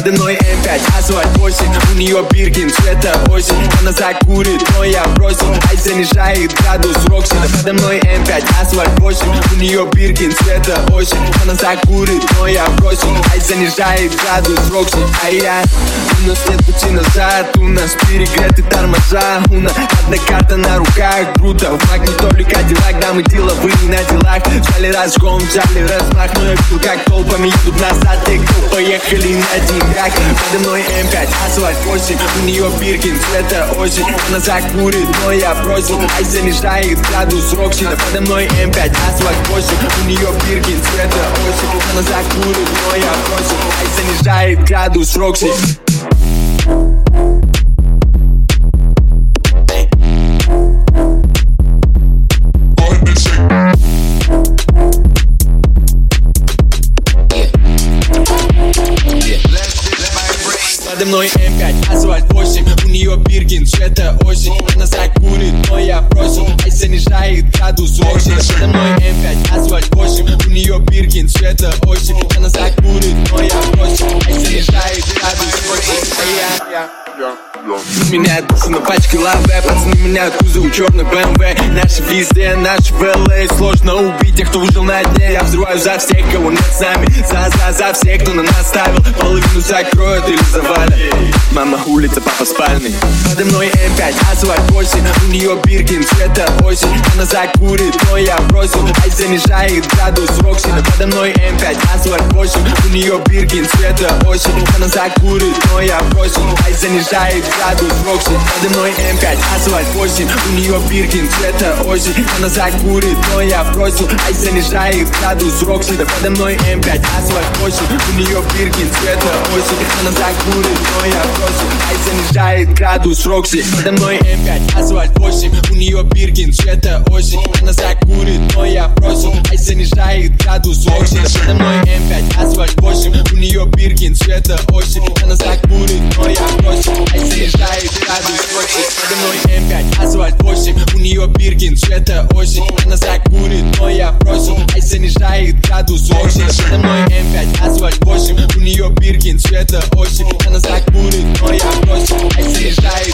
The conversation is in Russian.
Подо мной М5, асфальт 8 У нее Биркин, цвета осень. Она закурит, но я бросил. Ай занижает градус Роксина. Подо мной М5, асфальт 8 У нее Биркин, цвета осень. Она закурит, но я бросил. Ай занижает градус Роксина. А я У нас нет пути назад нас перегреты тормоза. У нас одна карта на руках Круто, в не только Кадиллак Да мы деловые на делах. Взяли разгон, взяли размах Но я видел, как толпами едут назад. И кто поехали на деньгах? Подо мной М5, асфальт 8 У нее Биркин, цвета осень. Она закурит, но я бросил. Ай занижает градус Роксина Подо мной М5, асфальт 8 У нее Биркин, цвета осень. Она закурит, но я бросил. Ай занижает градус Рокси Подо мной М5, асфальт 8 У нее Биркин, цвета осень? Она закурит, но я бросил Ай занижает градус Рокси Подо мной М5, асфальт 8 У нее Биркин, цвета осень? Она закурит, но я бросил Ай занижает градус Рокси А я Меняют душу на пачке лаве Пацаны меняют кузов черный БМВ Наши везде, наши в LA Сложно убить тех, кто выжил на дне. Я взрываю за всех, кого нет с нами. За, за, за всех, кто на нас ставил. Половину закроют или завалят. Мама улица, папа спальный. Подо мной М5, асфальт 8 У нее Биркин, цвета осень. Она закурит, но я бросил Ай занижает градус Роксина Подо мной М5, асфальт 8 У нее Биркин, цвета осень. Она закурит, но я бросил. Ай занижает градус Рокси. Подо мной М5, асфальт 8 У нее Биркин, цвета осень. Она закурит, но я бросил. Ай занижает градус Рокси. Подо мной М5, асфальт 8 У нее Биркин, цвета осень. Она закурит, но я бросил. Ай занижает градус Рокси. Подо мной М5, асфальт 8 У нее Биркин, цвета осень? Она закурит, но я бросил Ай занижает градус Рокси Подо мной М5, асфальт 8 У нее Биркин, цвета осень? Она закурит, но я бросил Ай занижает градус Рокси Подо мной М5, асфальт 8 У нее Биркин, цвета осень? Она закурит, но я бросил Ай занижает градус Рокси Подо мной М5, асфальт 8 У нее Биркин, цвета осень? Она закурит, но я бросил Ай занижает